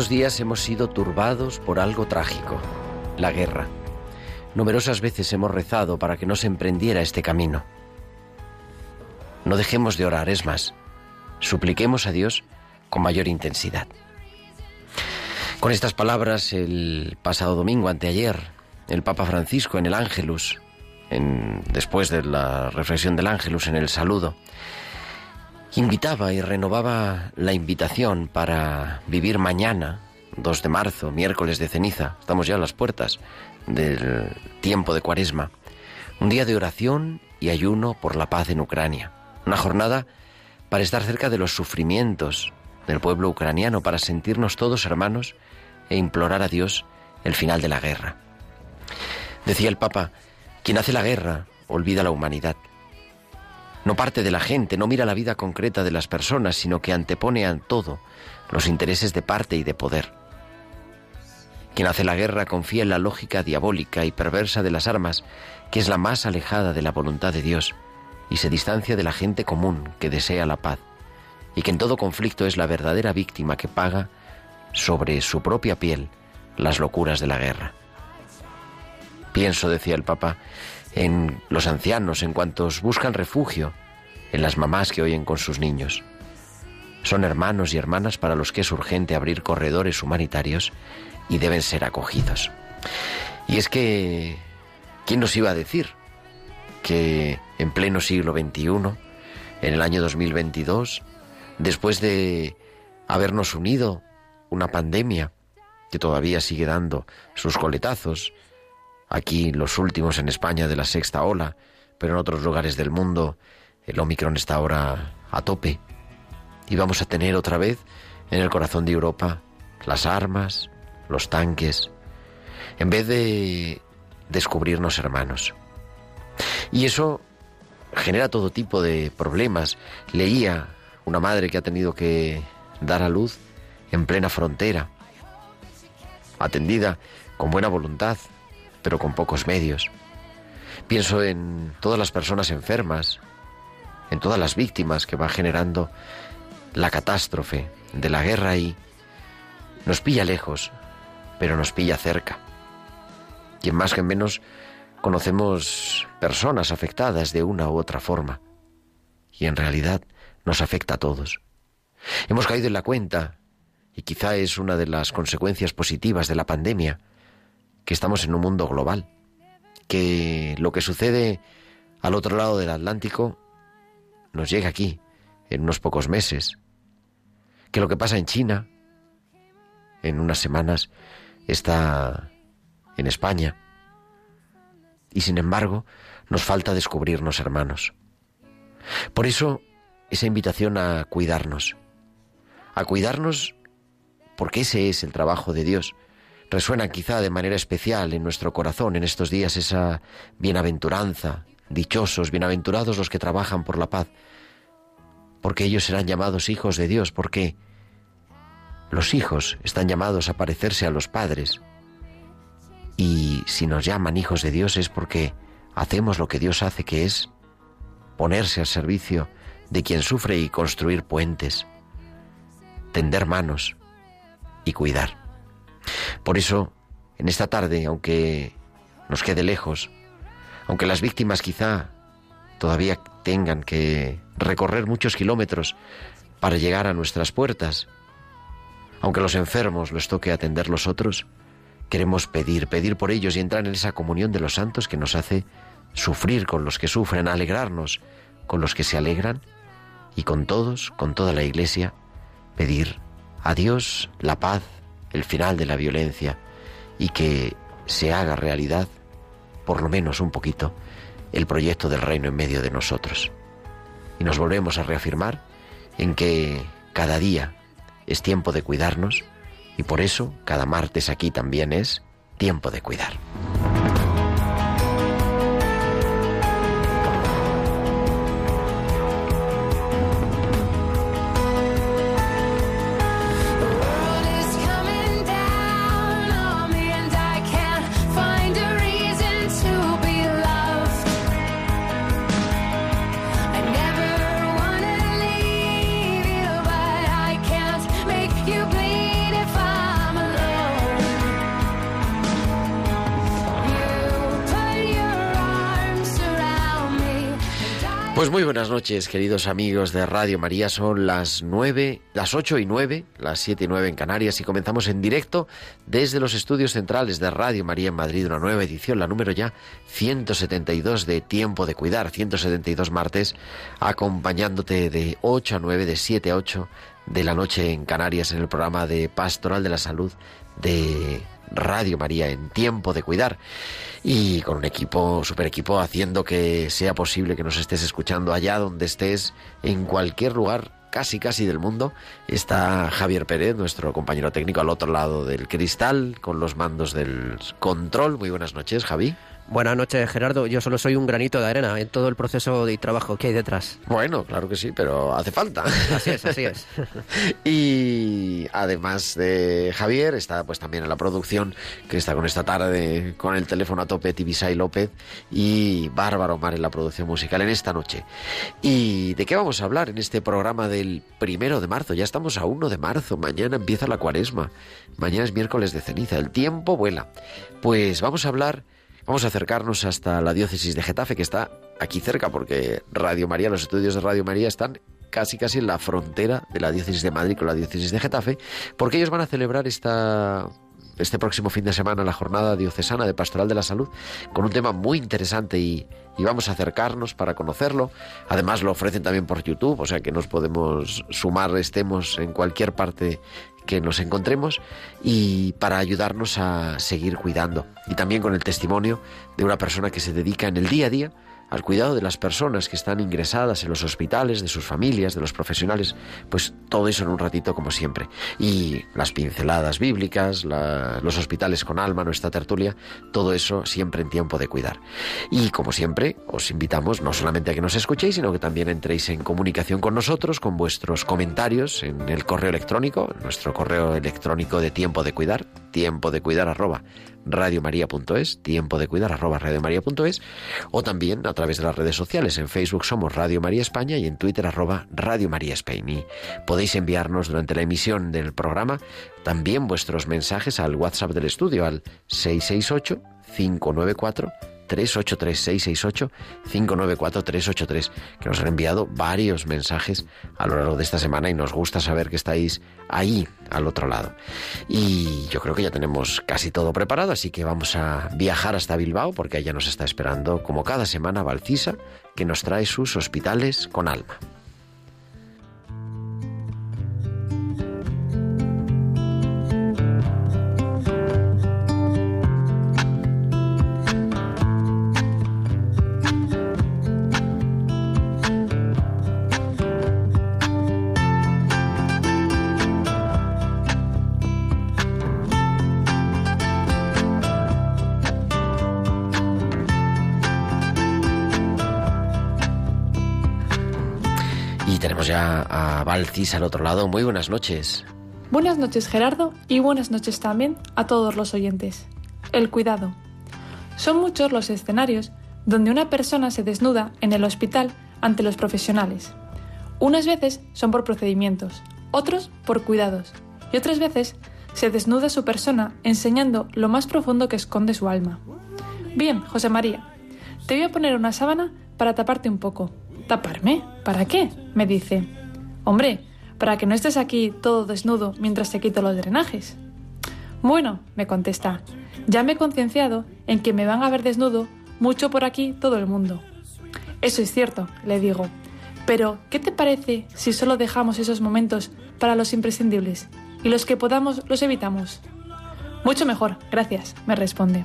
Estos días hemos sido turbados por algo trágico, la guerra. Numerosas veces hemos rezado para que no se emprendiera este camino. No dejemos de orar, es más, supliquemos a Dios con mayor intensidad. Con estas palabras, el pasado domingo, anteayer, el Papa Francisco en el Ángelus, después de la reflexión del Ángelus en el saludo, invitaba y renovaba la invitación para vivir mañana, 2 de marzo, miércoles de ceniza, estamos ya a las puertas del tiempo de cuaresma, un día de oración y ayuno por la paz en Ucrania, una jornada para estar cerca de los sufrimientos del pueblo ucraniano, para sentirnos todos hermanos e implorar a Dios el final de la guerra. Decía el Papa, quien hace la guerra olvida la humanidad. No parte de la gente, no mira la vida concreta de las personas, sino que antepone a todo los intereses de parte y de poder. Quien hace la guerra confía en la lógica diabólica y perversa de las armas, que es la más alejada de la voluntad de Dios, y se distancia de la gente común que desea la paz, y que en todo conflicto es la verdadera víctima que paga sobre su propia piel las locuras de la guerra. Pienso, decía el Papa, en los ancianos, en cuantos buscan refugio, en las mamás que oyen con sus niños. Son hermanos y hermanas para los que es urgente abrir corredores humanitarios y deben ser acogidos. Y es que, ¿quién nos iba a decir que en pleno siglo XXI, en el año 2022, después de habernos unido una pandemia que todavía sigue dando sus coletazos, aquí los últimos en España de la sexta ola, pero en otros lugares del mundo el Omicron está ahora a tope. Y vamos a tener otra vez en el corazón de Europa las armas, los tanques, en vez de descubrirnos hermanos. Y eso genera todo tipo de problemas. Leía una madre que ha tenido que dar a luz en plena frontera, atendida con buena voluntad, pero con pocos medios. Pienso en todas las personas enfermas, en todas las víctimas que va generando la catástrofe de la guerra y nos pilla lejos, pero nos pilla cerca. Y en más que en menos conocemos personas afectadas de una u otra forma. Y en realidad nos afecta a todos. Hemos caído en la cuenta, y quizá es una de las consecuencias positivas de la pandemia, que estamos en un mundo global, que lo que sucede al otro lado del Atlántico nos llega aquí en unos pocos meses, que lo que pasa en China en unas semanas está en España. Y sin embargo, nos falta descubrirnos hermanos. Por eso, esa invitación a cuidarnos, a cuidarnos porque ese es el trabajo de Dios. Resuena quizá de manera especial en nuestro corazón en estos días esa bienaventuranza, dichosos, bienaventurados los que trabajan por la paz, porque ellos serán llamados hijos de Dios, porque los hijos están llamados a parecerse a los padres. Y si nos llaman hijos de Dios es porque hacemos lo que Dios hace, que es ponerse al servicio de quien sufre y construir puentes. tender manos y cuidar. Por eso, en esta tarde, aunque nos quede lejos, aunque las víctimas quizá todavía tengan que recorrer muchos kilómetros para llegar a nuestras puertas, aunque los enfermos les toque atender los otros, queremos pedir, pedir por ellos y entrar en esa comunión de los santos que nos hace sufrir con los que sufren, alegrarnos con los que se alegran y con todos, con toda la Iglesia, pedir a Dios la paz, el final de la violencia y que se haga realidad, por lo menos un poquito, el proyecto del reino en medio de nosotros. Y nos volvemos a reafirmar en que cada día es tiempo de cuidarnos y por eso cada martes aquí también es tiempo de cuidar. Pues muy buenas noches, queridos amigos de Radio María. Son las nueve, las ocho y nueve, las siete y nueve en Canarias y comenzamos en directo desde los estudios centrales de Radio María en Madrid, una nueva edición, la número ya 172 de Tiempo de Cuidar, 172 martes, acompañándote de 8 a 9, de 7 a 8 de la noche en Canarias en el programa de Pastoral de la Salud de Radio María en tiempo de cuidar y con un equipo, super equipo, haciendo que sea posible que nos estés escuchando allá donde estés, en cualquier lugar casi casi del mundo. Está Javier Pérez, nuestro compañero técnico al otro lado del cristal, con los mandos del control. Muy buenas noches, Javi. Buenas noches, Gerardo. Yo solo soy un granito de arena en todo el proceso de trabajo que hay detrás. Bueno, claro que sí, pero hace falta. Así es, así es. y además de Javier, está pues también en la producción, que está con esta tarde con el teléfono a tope, Tibisay López, y Bárbara Omar en la producción musical en esta noche. ¿Y de qué vamos a hablar en este programa del primero de marzo? Ya estamos a 1 de marzo, mañana empieza la cuaresma, mañana es miércoles de ceniza, el tiempo vuela. Pues vamos a hablar Vamos a acercarnos hasta la diócesis de Getafe, que está aquí cerca, porque Radio María, los estudios de Radio María están casi casi en la frontera de la diócesis de Madrid con la diócesis de Getafe, porque ellos van a celebrar esta este próximo fin de semana la jornada diocesana de Pastoral de la Salud con un tema muy interesante y, y, vamos a acercarnos para conocerlo. Además lo ofrecen también por YouTube, o sea que nos podemos sumar, estemos en cualquier parte que nos encontremos y para ayudarnos a seguir cuidando. Y también con el testimonio de una persona que se dedica en el día a día al cuidado de las personas que están ingresadas en los hospitales, de sus familias, de los profesionales, pues todo eso en un ratito como siempre. Y las pinceladas bíblicas, los hospitales con alma, nuestra tertulia, todo eso siempre en tiempo de cuidar. Y como siempre, os invitamos no solamente a que nos escuchéis, sino que también entréis en comunicación con nosotros, con vuestros comentarios en el correo electrónico, nuestro correo electrónico de tiempo de cuidar, tiempo de cuidar arroba radiomaria.es, tiempo de cuidar arroba radiomaria.es, o también a través de las redes sociales. En Facebook somos Radio María España y en Twitter arroba Radio María Spain. Y podéis enviarnos durante la emisión del programa también vuestros mensajes al WhatsApp del estudio al 668 594 383-668-594-383, que nos han enviado varios mensajes a lo largo de esta semana y nos gusta saber que estáis ahí al otro lado. Y yo creo que ya tenemos casi todo preparado, así que vamos a viajar hasta Bilbao porque allá nos está esperando, como cada semana, Valcisa, que nos trae sus hospitales con alma. Valcis al otro lado. Muy buenas noches. Buenas noches Gerardo y buenas noches también a todos los oyentes. El cuidado. Son muchos los escenarios donde una persona se desnuda en el hospital ante los profesionales. Unas veces son por procedimientos, otros por cuidados, y otras veces se desnuda su persona enseñando lo más profundo que esconde su alma. Bien, José María, te voy a poner una sábana para taparte un poco. ¿Taparme? ¿Para qué? me dice. Hombre, para que no estés aquí todo desnudo mientras te quito los drenajes. Bueno, me contesta, ya me he concienciado en que me van a ver desnudo mucho por aquí todo el mundo. Eso es cierto, le digo. Pero, ¿qué te parece si solo dejamos esos momentos para los imprescindibles y los que podamos los evitamos? Mucho mejor, gracias, me responde.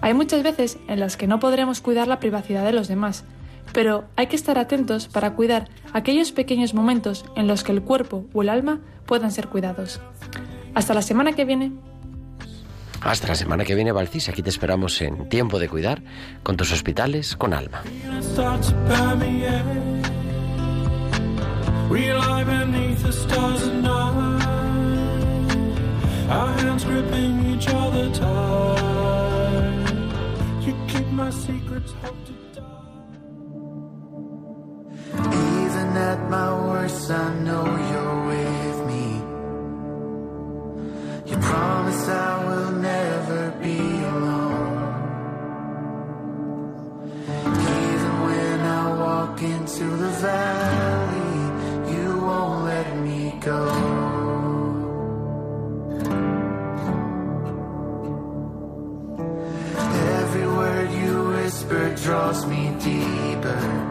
Hay muchas veces en las que no podremos cuidar la privacidad de los demás, pero hay que estar atentos para cuidar aquellos pequeños momentos en los que el cuerpo o el alma puedan ser cuidados. Hasta la semana que viene. Hasta la semana que viene, Valcis. Aquí te esperamos en Tiempo de Cuidar con tus hospitales con alma. Even at my worst, I know you're with me. You promise I will never be alone. Even when I walk into the valley, you won't let me go. Every word you whisper draws me deeper.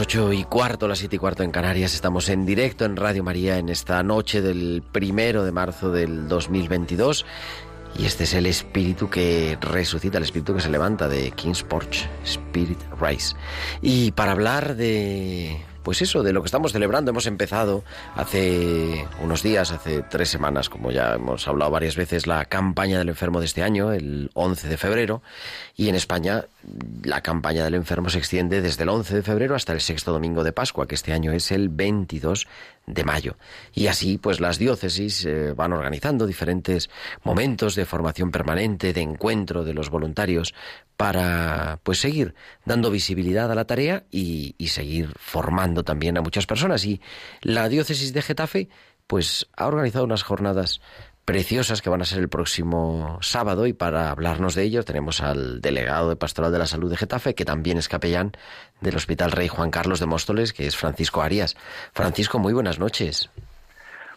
Las ocho y cuarto, las siete y cuarto en Canarias, estamos en directo en Radio María en esta noche del primero de marzo del 2022 y este es el espíritu que resucita, el espíritu que se levanta de King's Porch, Spirit Rise. Y para hablar de, pues eso, de lo que estamos celebrando, hemos empezado hace unos días, hace tres semanas, como ya hemos hablado varias veces, la campaña del enfermo de este año, el 11 de febrero, y en España la campaña del enfermo se extiende desde el 11 de febrero hasta el sexto domingo de Pascua, que este año es el 22 de mayo. Y así, pues las diócesis eh, van organizando diferentes momentos de formación permanente, de encuentro de los voluntarios para pues seguir dando visibilidad a la tarea y, y seguir formando también a muchas personas. Y la diócesis de Getafe pues ha organizado unas jornadas preciosas que van a ser el próximo sábado y para hablarnos de ello tenemos al delegado de Pastoral de la Salud de Getafe, que también es capellán del Hospital Rey Juan Carlos de Móstoles, que es Francisco Arias. Francisco, muy buenas noches.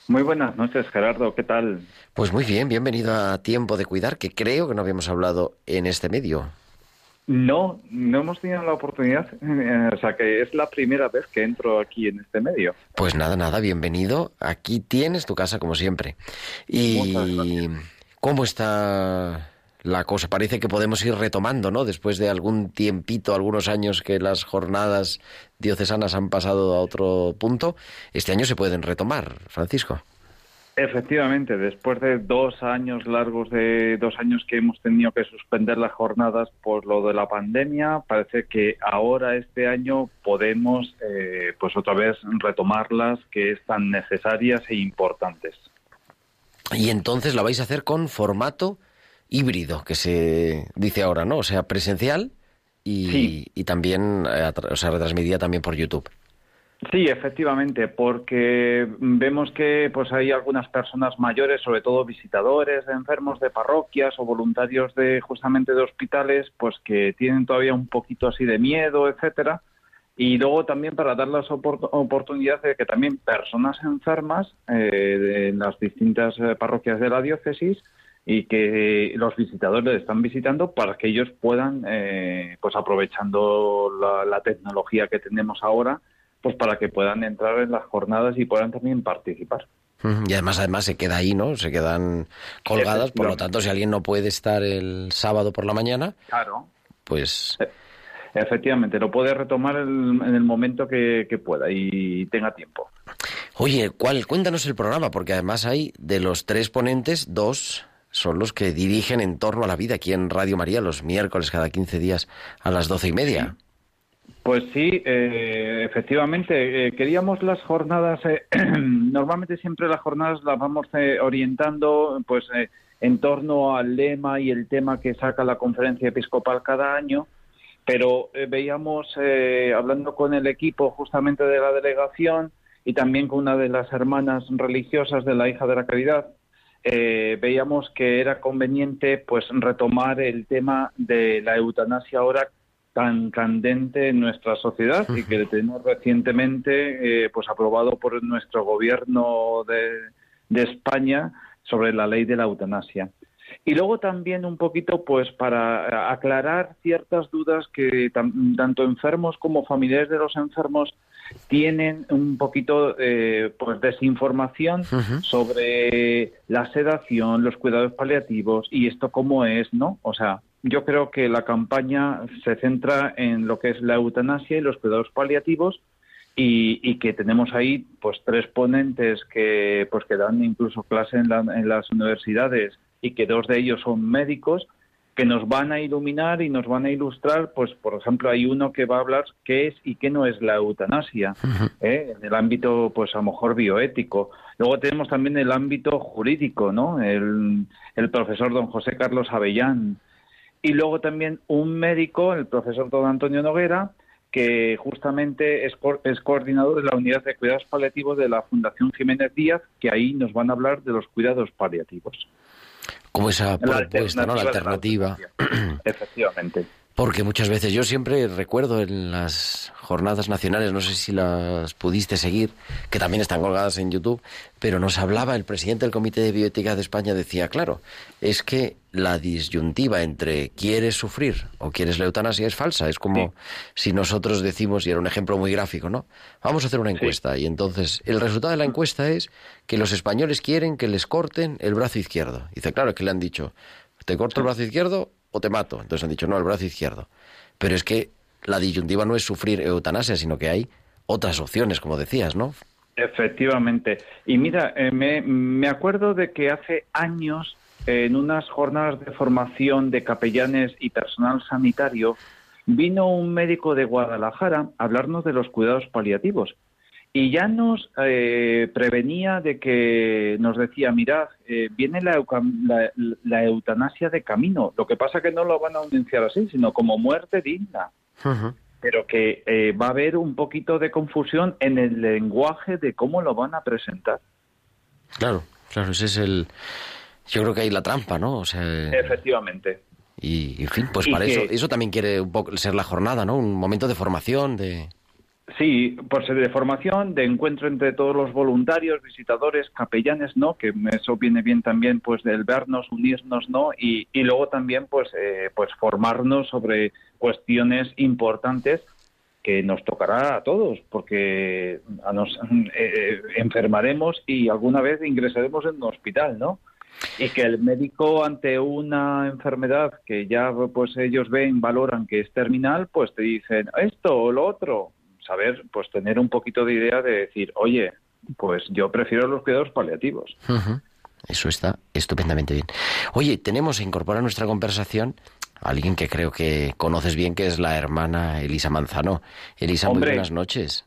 Muy buenas noches, Gerardo. ¿Qué tal? Pues muy bien, bienvenido a Tiempo de Cuidar, que creo que no habíamos hablado en este medio. No, no hemos tenido la oportunidad, o sea que es la primera vez que entro aquí en este medio. Pues nada, nada, bienvenido. Aquí tienes tu casa como siempre. ¿Y cómo está la cosa? Parece que podemos ir retomando, ¿no? Después de algún tiempito, algunos años que las jornadas diocesanas han pasado a otro punto, este año se pueden retomar, Francisco. Efectivamente, después de dos años largos, de dos años que hemos tenido que suspender las jornadas por lo de la pandemia, parece que ahora este año podemos, eh, pues otra vez retomarlas, que es tan necesarias e importantes. Y entonces la vais a hacer con formato híbrido, que se dice ahora, ¿no? O sea, presencial y, Sí. y también, eh, o sea, retransmitida también por YouTube. Sí, efectivamente, porque vemos que pues hay algunas personas mayores, sobre todo visitadores enfermos de parroquias o voluntarios de justamente de hospitales, pues que tienen todavía un poquito así de miedo, etcétera. Y luego también para dar las opor- oportunidades de que también personas enfermas eh, de las distintas eh, parroquias de la diócesis y que los visitadores están visitando para que ellos puedan, eh, pues aprovechando la, la tecnología que tenemos ahora, pues para que puedan entrar en las jornadas y puedan también participar. Y además, además se queda ahí, ¿no? Se quedan colgadas, por lo tanto, si alguien no puede estar el sábado por la mañana, Claro. pues Efectivamente, lo puede retomar el- en el momento que, que pueda y tenga tiempo. Oye, ¿cuál? Cuéntanos el programa, porque además hay de los tres ponentes, dos son los que dirigen en torno a la vida aquí en Radio María los miércoles cada 15 días a las doce y media. Pues sí, eh, efectivamente, eh, queríamos las jornadas, eh, normalmente siempre las jornadas las vamos eh, orientando pues eh, en torno al lema y el tema que saca la conferencia episcopal cada año, pero eh, veíamos, hablando con el equipo justamente de la delegación y también con una de las hermanas religiosas de la hija de la caridad, veíamos que era conveniente pues retomar el tema de la eutanasia ahora tan candente en nuestra sociedad y que tenemos recientemente eh, pues aprobado por nuestro gobierno de, de España sobre la ley de la eutanasia. Y luego también un poquito, pues, para aclarar ciertas dudas que tanto enfermos como familiares de los enfermos tienen un poquito, eh, pues, desinformación sobre la sedación, los cuidados paliativos y esto cómo es, ¿no? O sea, yo creo que la campaña se centra en lo que es la eutanasia y los cuidados paliativos y, y que tenemos ahí pues tres ponentes que pues que dan incluso clase en, la- en las universidades y que dos de ellos son médicos que nos van a iluminar y nos van a ilustrar pues por ejemplo hay uno que va a hablar qué es y qué no es la eutanasia ¿eh? en el ámbito pues a lo mejor bioético. Luego tenemos también el ámbito jurídico no el, el profesor don José Carlos Avellán y luego también un médico, el profesor don Antonio Noguera, que justamente es, es coordinador de la unidad de cuidados paliativos de la Fundación Jiménez Díaz, que ahí nos van a hablar de los cuidados paliativos. Como esa propuesta, ¿no? La alternativa. Efectivamente. Porque muchas veces yo siempre recuerdo en las jornadas nacionales, no sé si las pudiste seguir, que también están colgadas en YouTube, pero nos hablaba el presidente del Comité de Bioética de España, decía, claro, es que la disyuntiva entre quieres sufrir o quieres la eutanasia es falsa. Es como si nosotros decimos, y era un ejemplo muy gráfico, ¿no? Vamos a hacer una encuesta y entonces el resultado de la encuesta es que los españoles quieren que les corten el brazo izquierdo. Dice, claro, es que le han dicho, ¿te corto el brazo izquierdo o te mato? Entonces han dicho, no, el brazo izquierdo. Pero es que la disyuntiva no es sufrir eutanasia, sino que hay otras opciones, como decías, ¿no? Efectivamente. Y mira, eh, me, me acuerdo de que hace años, en unas jornadas de formación de capellanes y personal sanitario, vino un médico de Guadalajara a hablarnos de los cuidados paliativos. Y ya nos eh, prevenía de que nos decía, mirad, eh, viene la, la- la eutanasia de camino. Lo que pasa que no lo van a anunciar así, sino como muerte digna pero que eh, va a haber un poquito de confusión en el lenguaje de cómo lo van a presentar. Claro, claro, ese es el... Yo creo que hay la trampa, ¿no? O sea, Efectivamente. y, en fin, pues Y para que- eso, eso también quiere un poco ser la jornada, ¿no? Un momento de formación, de... Sí, ser de formación, de encuentro entre todos los voluntarios, visitadores, capellanes, ¿no? Que eso viene bien también, pues, del vernos, unirnos, ¿no? Y, luego también, pues, eh, pues, formarnos sobre cuestiones importantes que nos tocará a todos, porque nos eh, enfermaremos y alguna vez ingresaremos en un hospital, ¿no? Y que el médico ante una enfermedad que ya pues ellos ven, valoran que es terminal, pues te dicen esto o lo otro. Saber, pues tener un poquito de idea de decir, oye, pues yo prefiero los cuidados paliativos. Eso está estupendamente bien. Oye, tenemos a incorporar a nuestra conversación a alguien que creo que conoces bien, que es la hermana Elisa Manzano. Elisa, muy buenas noches.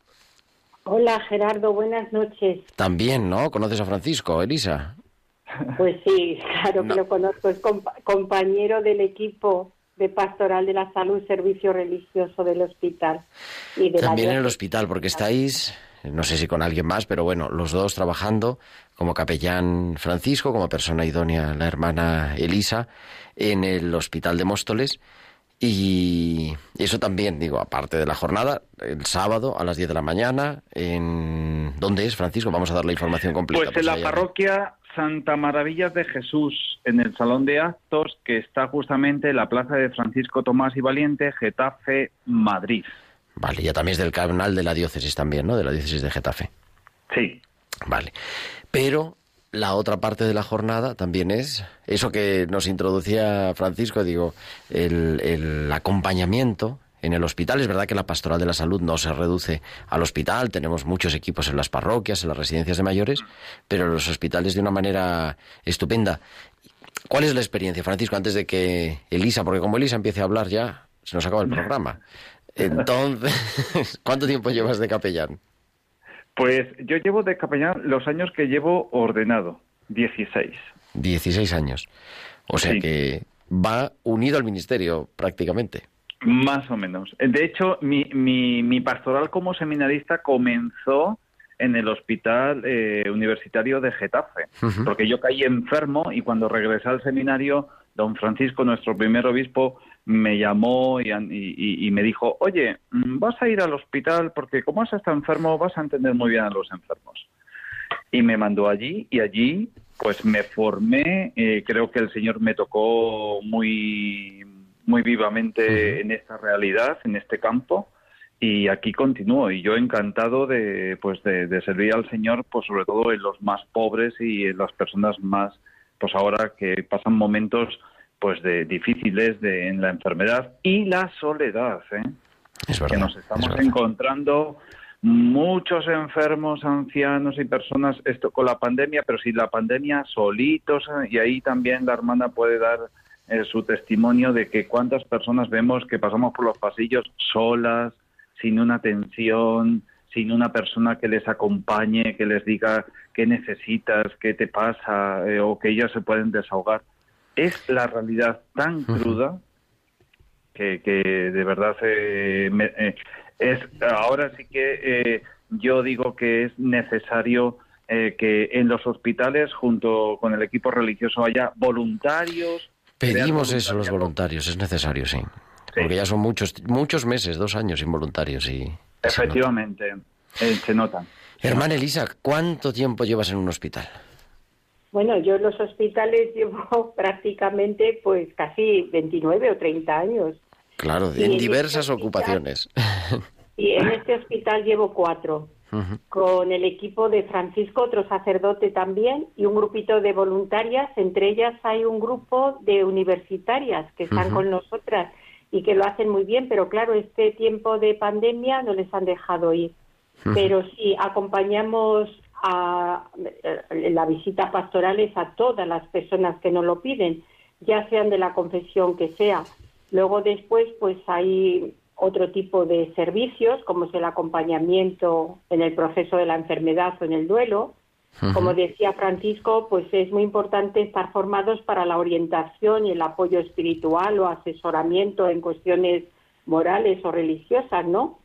Hola Gerardo, buenas noches. También, ¿no? ¿Conoces a Francisco, Elisa? Pues sí, claro que lo conozco, es compa- compañero del equipo de Pastoral de la Salud, Servicio Religioso del Hospital. Y de la También en el hospital, porque estáis, no sé si con alguien más, pero bueno, los dos trabajando como capellán Francisco, como persona idónea la hermana Elisa, en el hospital de Móstoles. Y eso también, digo, aparte de la jornada, el sábado a las 10 de la mañana, en... ¿dónde es, Francisco? Vamos a dar la información completa. Pues en la parroquia Santa Maravillas de Jesús, en el Salón de Actos, que está justamente en la plaza de Francisco Tomás y Valiente, Getafe, Madrid. Vale, ya también es del canal de la diócesis también, ¿no? De la diócesis de Getafe. Sí. Vale. Pero la otra parte de la jornada también es eso que nos introducía Francisco, digo, el, el acompañamiento en el hospital. Es verdad que la pastoral de la salud no se reduce al hospital, tenemos muchos equipos en las parroquias, en las residencias de mayores, pero en los hospitales de una manera estupenda. ¿Cuál es la experiencia, Francisco, antes de que Elisa, porque como Elisa empiece a hablar ya, se nos acaba el programa? Entonces, ¿cuánto tiempo llevas de capellán? Pues yo llevo de capellán los años que llevo ordenado, 16. 16 años. O sea Sí. que va unido al ministerio prácticamente. Más o menos. De hecho, mi, mi, mi pastoral como seminarista comenzó en el hospital eh, universitario de Getafe, porque yo caí enfermo y cuando regresé al seminario, don Francisco, nuestro primer obispo, me llamó y, an- y- y- y me dijo, oye, mm, vas a ir al hospital porque como has estado enfermo vas a entender muy bien a los enfermos. Y me mandó allí y allí pues me formé, eh, creo que el Señor me tocó muy, muy vivamente en esta realidad, en este campo, y aquí continúo. Y yo encantado de, pues de, de servir al Señor, pues sobre todo en los más pobres y en las personas más, pues ahora que pasan momentos pues de difíciles de, en la enfermedad y la soledad, ¿eh? Es verdad. que nos es estamos encontrando muchos enfermos, ancianos y personas esto con la pandemia, pero sin la pandemia solitos y ahí también la hermana puede dar eh, su testimonio de que cuántas personas vemos que pasamos por los pasillos solas, sin una atención, sin una persona que les acompañe, que les diga qué necesitas, qué te pasa eh, o que ellas se pueden desahogar. Es la realidad tan cruda que, que de verdad eh, me- eh, es ahora sí que eh, yo digo que es necesario eh, que en los hospitales junto con el equipo religioso haya voluntarios Pedimos eso los voluntariado. voluntarios, es necesario, sí. Sí. Porque ya son muchos, muchos meses, dos años sin voluntarios y... se nota. efectivamente eh, se notan Hermana Elisa, ¿cuánto tiempo llevas en un hospital? Bueno, yo en los hospitales llevo prácticamente pues casi 29 o 30 años. Claro, Y en en diversas este hospital- ocupaciones. Y en este hospital llevo cuatro. Con el equipo de Francisco, otro sacerdote también, y un grupito de voluntarias. Entre ellas hay un grupo de universitarias que están con nosotras y que lo hacen muy bien, pero claro, este tiempo de pandemia no les han dejado ir. Pero sí, acompañamos a, en la visita pastorales a todas las personas que nos lo piden, ya sean de la confesión que sea. Luego después, pues hay otro tipo de servicios, como es el acompañamiento en el proceso de la enfermedad o en el duelo. Como decía Francisco, pues es muy importante estar formados para la orientación y el apoyo espiritual o asesoramiento en cuestiones morales o religiosas, ¿no?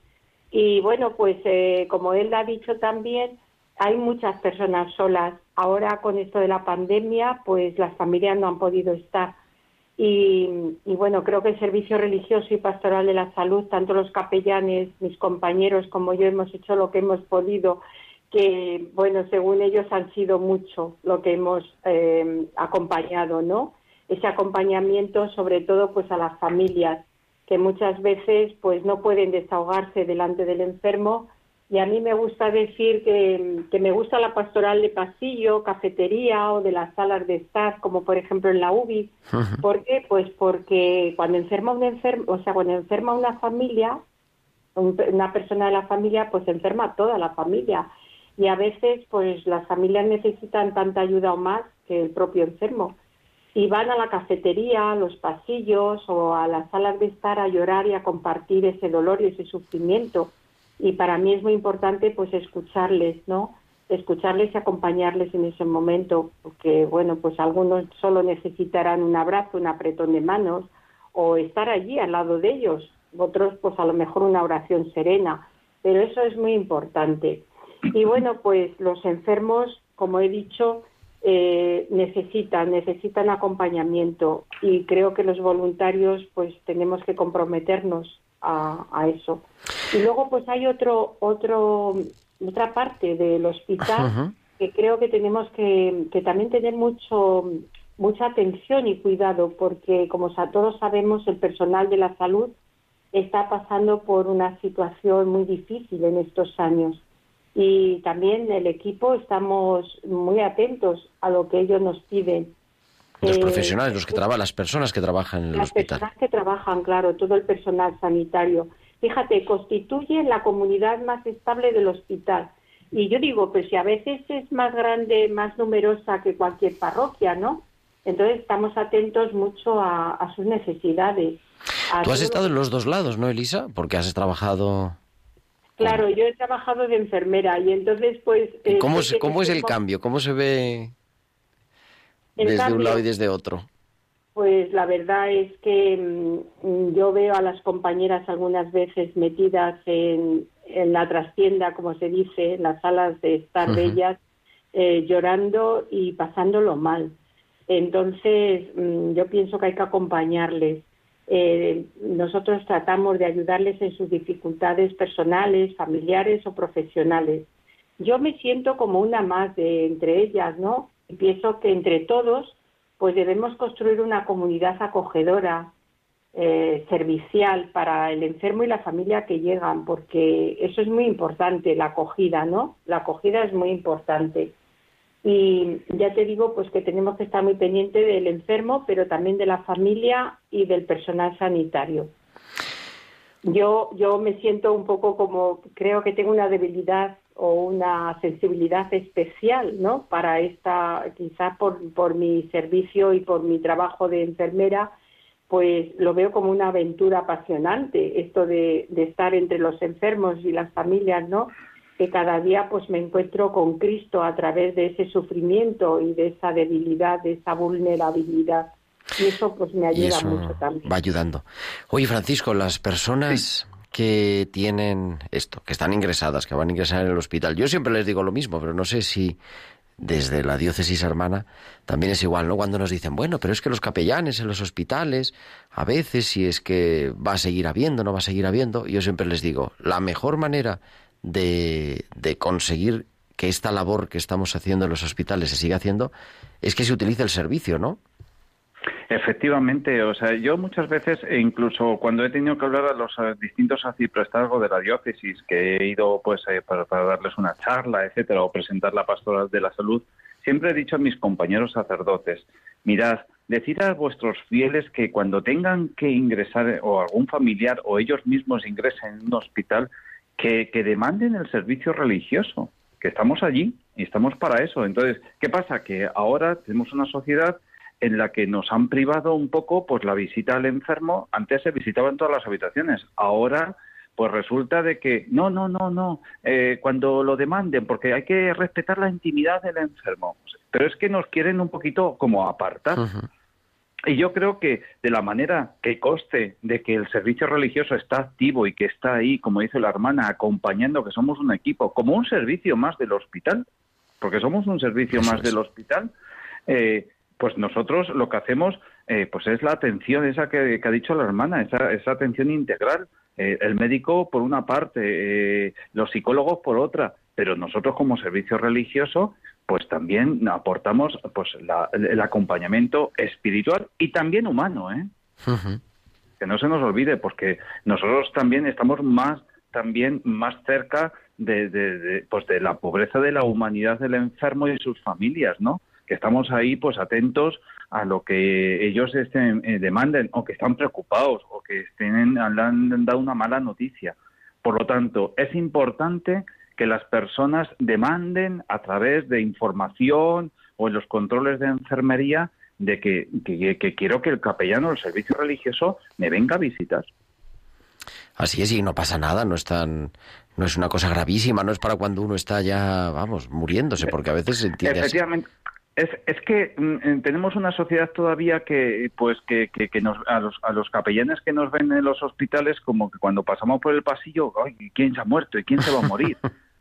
Y bueno, pues eh, como él ha dicho también, hay muchas personas solas. Ahora con esto de la pandemia, pues las familias no han podido estar. Y, bueno, creo que el servicio religioso y pastoral de la salud, tanto los capellanes, mis compañeros como yo hemos hecho lo que hemos podido, que bueno, según ellos han sido mucho lo que hemos eh, acompañado, ¿no? Ese acompañamiento sobre todo pues a las familias que muchas veces pues no pueden desahogarse delante del enfermo y a mí me gusta decir que, que me gusta la pastoral de pasillo, cafetería o de las salas de estar, como por ejemplo en la UBI. ¿Por qué? Pues porque cuando enferma un enfermo, o sea, cuando enferma una familia, un- una persona de la familia, pues enferma toda la familia. Y a veces, pues las familias necesitan tanta ayuda o más que el propio enfermo. Y van a la cafetería, a los pasillos o a las salas de estar a llorar y a compartir ese dolor y ese sufrimiento. Y para mí es muy importante, pues, escucharles, ¿no? Escucharles y acompañarles en ese momento, porque, bueno, pues algunos solo necesitarán un abrazo, un apretón de manos, o estar allí al lado de ellos. Otros, pues a lo mejor una oración serena, pero eso es muy importante. Y bueno, pues los enfermos, como he dicho, eh, necesitan, necesitan acompañamiento y creo que los voluntarios pues tenemos que comprometernos a, a eso. Y luego pues hay otro, otro, otra parte del hospital que creo que tenemos que, que también tener mucho, mucha atención y cuidado porque como todos sabemos el personal de la salud está pasando por una situación muy difícil en estos años y también el equipo estamos muy atentos a lo que ellos nos piden. Los Eh, profesionales, los que trabajan, las personas que trabajan en el las hospital. personas que trabajan, claro, todo el personal sanitario. Fíjate, constituyen la comunidad más estable del hospital. Y yo digo, pues si a veces es más grande, más numerosa que cualquier parroquia, ¿no? Entonces estamos atentos mucho a, a sus necesidades. a Tú has estado en los dos lados, ¿no, Elisa? Porque has trabajado... Claro, yo he trabajado de enfermera y entonces pues... eh, ¿Cómo, que cómo es el cambio? ¿Cómo se ve desde un lado y desde otro? Pues la verdad es que mm, yo veo a las compañeras algunas veces metidas en, en la trastienda, como se dice, en las salas de estar de Ujú. ellas, eh, llorando y pasándolo mal. Entonces, mm, yo pienso que hay que acompañarles. Eh, nosotros tratamos de ayudarles en sus dificultades personales, familiares o profesionales. Yo me siento como una más de entre ellas, ¿no? Y pienso que entre todos pues debemos construir una comunidad acogedora, eh, servicial para el enfermo y la familia que llegan, porque eso es muy importante, la acogida, ¿no? La acogida es muy importante. Y ya te digo, pues que tenemos que estar muy pendientes del enfermo, pero también de la familia y del personal sanitario. Yo, yo me siento un poco como, creo que tengo una debilidad o una sensibilidad especial, ¿no? Para esta, quizás por, por mi servicio y por mi trabajo de enfermera, pues lo veo como una aventura apasionante, esto de, de estar entre los enfermos y las familias, ¿no? Que cada día pues me encuentro con Cristo a través de ese sufrimiento y de esa debilidad, de esa vulnerabilidad. Y eso pues me Y ayuda eso mucho también. va ayudando. Oye, Francisco, las personas que tienen esto, que están ingresadas, que van a ingresar en el hospital, yo siempre les digo lo mismo, pero no sé si desde la diócesis hermana también es igual, ¿no? Cuando nos dicen, bueno, pero es que los capellanes en los hospitales, a veces si es que va a seguir habiendo, no va a seguir habiendo, yo siempre les digo, la mejor manera de, de conseguir que esta labor que estamos haciendo en los hospitales se siga haciendo es que se utilice el servicio, ¿no? Efectivamente, o sea, yo muchas veces, e incluso cuando he tenido que hablar a los eh, distintos arciprestazgos de la diócesis, que he ido pues eh, para, para darles una charla, etcétera, o presentar la pastoral de la salud, siempre he dicho a mis compañeros sacerdotes, mirad, decid a vuestros fieles que cuando tengan que ingresar, eh, o algún familiar, o ellos mismos ingresen en un hospital, que, que demanden el servicio religioso, que estamos allí y estamos para eso. Entonces, ¿qué pasa? Que ahora tenemos una sociedad en la que nos han privado un poco pues la visita al enfermo. Antes se visitaba en todas las habitaciones. Ahora pues resulta de que no, no, no, no, eh, cuando lo demanden, porque hay que respetar la intimidad del enfermo. Pero es que nos quieren un poquito como apartar. Y yo creo que de la manera que conste de que el servicio religioso está activo y que está ahí, como dice la hermana, acompañando, que somos un equipo, como un servicio más del hospital, porque somos un servicio Eso más es. del hospital, eh, pues nosotros lo que hacemos eh, pues es la atención esa que, que ha dicho la hermana, esa, esa atención integral. Eh, el médico por una parte, eh, los psicólogos por otra, pero nosotros como servicio religioso pues también aportamos pues la- el acompañamiento espiritual y también humano, ¿eh? Que no se nos olvide, porque nosotros también estamos más también más cerca de, de- de, pues de la pobreza de la humanidad del enfermo y sus familias, ¿no? Que estamos ahí pues atentos a lo que ellos estén, eh, demanden o que están preocupados o que estén, le han dado una mala noticia. Por lo tanto, es importante que las personas demanden a través de información o en los controles de enfermería de que, que- que quiero que el capellano del servicio religioso me venga a visitar. Así es, y no pasa nada, no es tan, no es una cosa gravísima, no es para cuando uno está ya, vamos, muriéndose, porque a veces se entiende así. Es, es que mm, eh, tenemos una sociedad todavía que, pues, que, que, que nos, a, los, a los capellanes que nos ven en los hospitales, como que cuando pasamos por el pasillo, ¡ay, quién se ha muerto y quién se va a morir!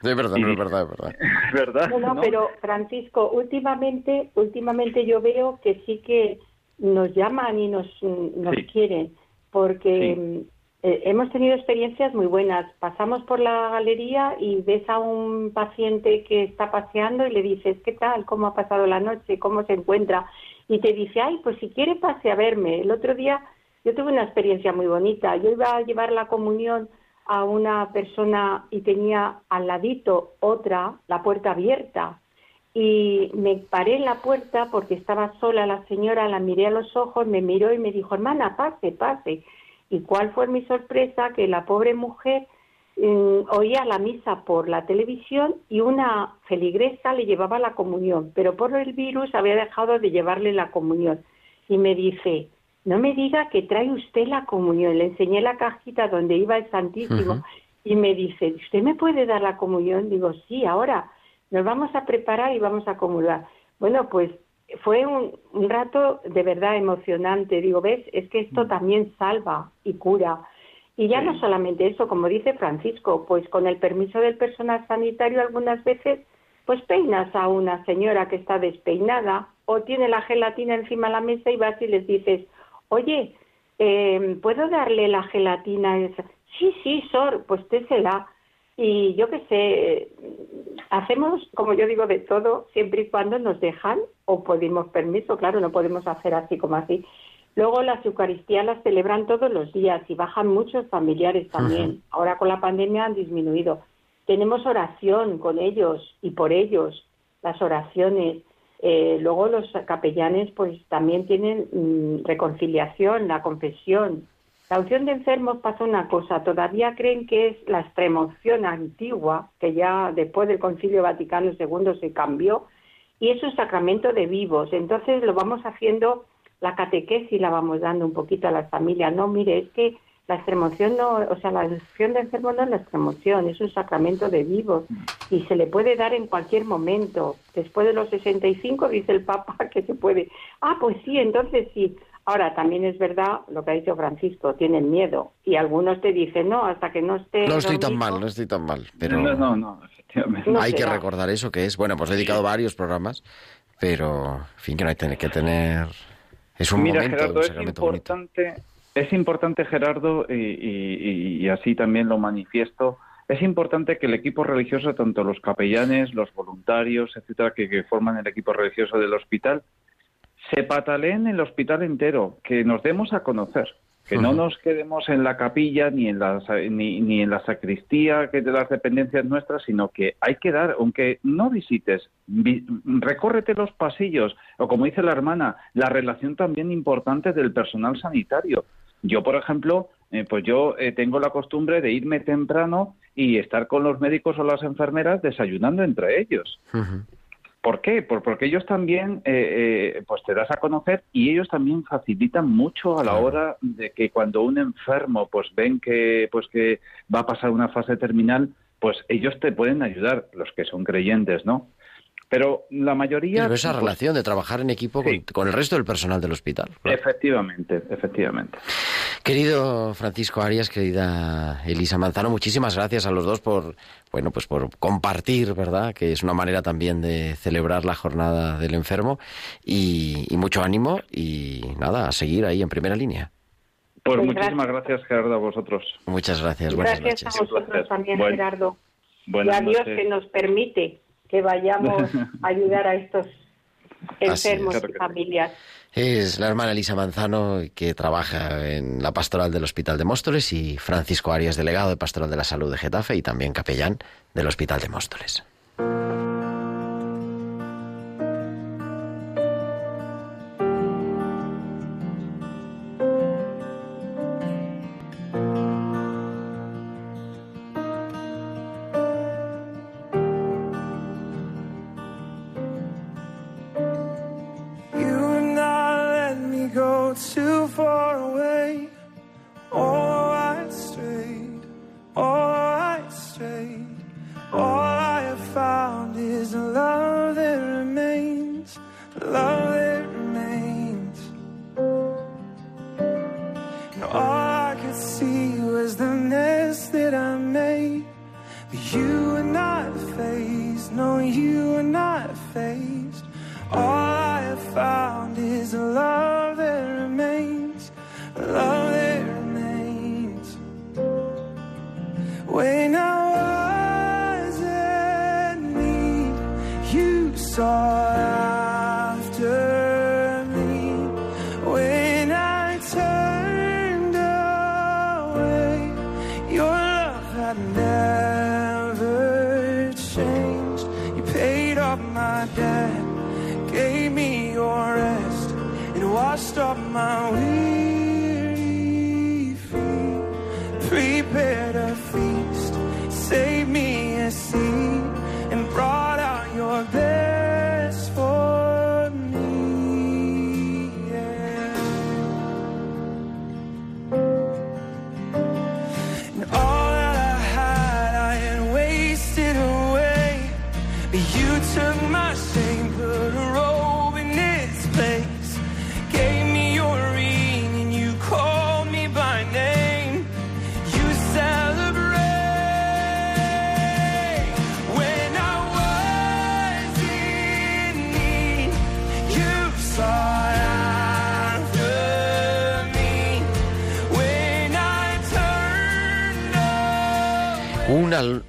Es verdad, no, es verdad, es verdad. Es verdad, No, no, ¿no? pero Francisco, últimamente, últimamente yo veo que sí que nos llaman y nos, mm, nos Sí. quieren, porque mm, eh, hemos tenido experiencias muy buenas. Pasamos por la galería y ves a un paciente que está paseando y le dices, ¿qué tal? ¿Cómo ha pasado la noche? ¿Cómo se encuentra? Y te dice, ay, pues si quiere pase a verme. El otro día yo tuve una experiencia muy bonita. Yo iba a llevar la comunión a una persona y tenía al ladito otra, la puerta abierta. Y me paré en la puerta porque estaba sola la señora, la miré a los ojos, me miró y me dijo, hermana, pase, pase. ¿Y cuál fue mi sorpresa? Que la pobre mujer mm, oía la misa por la televisión y una feligresa le llevaba la comunión, pero por el virus había dejado de llevarle la comunión. Y me dice, no me diga que trae usted la comunión. Le enseñé la cajita donde iba el Santísimo y me dice, ¿usted me puede dar la comunión? Digo, sí, ahora nos vamos a preparar y vamos a comulgar. Bueno, pues fue un, un rato de verdad emocionante. Digo, ¿ves? Es que esto también salva y cura. Y ya no solamente eso, como dice Francisco, pues con el permiso del personal sanitario algunas veces pues peinas a una señora que está despeinada o tiene la gelatina encima de la mesa y vas y les dices, oye, eh, ¿puedo darle la gelatina? esa? Sí, sí, Sor, pues désela. Y yo qué sé, hacemos, como yo digo, de todo, siempre y cuando nos dejan o pedimos permiso, claro, no podemos hacer así como así. Luego las Eucaristías las celebran todos los días y bajan muchos familiares también. Ahora con la pandemia han disminuido. Tenemos oración con ellos y por ellos, las oraciones. Eh, luego los capellanes pues también tienen mm, reconciliación, la confesión. La unción de enfermos pasa una cosa, todavía creen que es la extremoción antigua, que ya después del Concilio Vaticano II se cambió, y es un sacramento de vivos. Entonces lo vamos haciendo, la catequesis la vamos dando un poquito a las familias. No, mire, es que la extremoción no, o sea, la unción de enfermos no es la extremoción, es un sacramento de vivos y se le puede dar en cualquier momento. Después de los 65 dice el Papa que se puede. Ah, pues sí, entonces sí. Ahora, también es verdad lo que ha dicho Francisco, tienen miedo. Y algunos te dicen, no, hasta que no esté. No estoy tan dormido". mal, no estoy tan mal, pero No, no, no, efectivamente. No hay que recordar eso que es, bueno, pues he dedicado varios programas, pero en fin, que no hay tener- que tener es un Mira, momento, Gerardo, un es bonito. importante, es importante, Gerardo, y, y- y así también lo manifiesto, es importante que el equipo religioso, tanto los capellanes, los voluntarios, etcétera, que, que forman el equipo religioso del hospital, se pataleen el hospital entero, que nos demos a conocer, que no nos quedemos en la capilla ni en la, ni, ni en la sacristía que de las dependencias nuestras, sino que hay que dar, aunque no visites, vi- recórrete los pasillos, o como dice la hermana, la relación también importante del personal sanitario. Yo, por ejemplo, eh, pues yo eh, tengo la costumbre de irme temprano y estar con los médicos o las enfermeras desayunando entre ellos. ¿Por qué? Por- porque ellos también, eh, eh, pues te das a conocer y ellos también facilitan mucho a la hora de que cuando un enfermo, pues ven que, pues que va a pasar una fase terminal, pues ellos te pueden ayudar, los que son creyentes, ¿no? Pero la mayoría... Pero esa pues, relación de trabajar en equipo Sí. con, con el resto del personal del hospital. claro. Efectivamente, efectivamente. Querido Francisco Arias, querida Elisa Manzano, muchísimas gracias a los dos por, bueno, pues por compartir, ¿verdad? Que es una manera también de celebrar la jornada del enfermo y, y mucho ánimo y nada, a seguir ahí en primera línea. Pues Pues muchísimas gracias, Gerardo, a vosotros. Muchas gracias, buenas Gracias noches. a vosotros también, Buen- Gerardo. y a Dios noches. que nos permite que vayamos a ayudar a estos es. enfermos Claro y familias. Es la hermana Elisa Manzano que trabaja en la pastoral del Hospital de Móstoles y Francisco Arias, delegado de Pastoral de la Salud de Getafe y también capellán del Hospital de Móstoles. All I could see was the mess that I made. But you were not phased, no, you were not phased.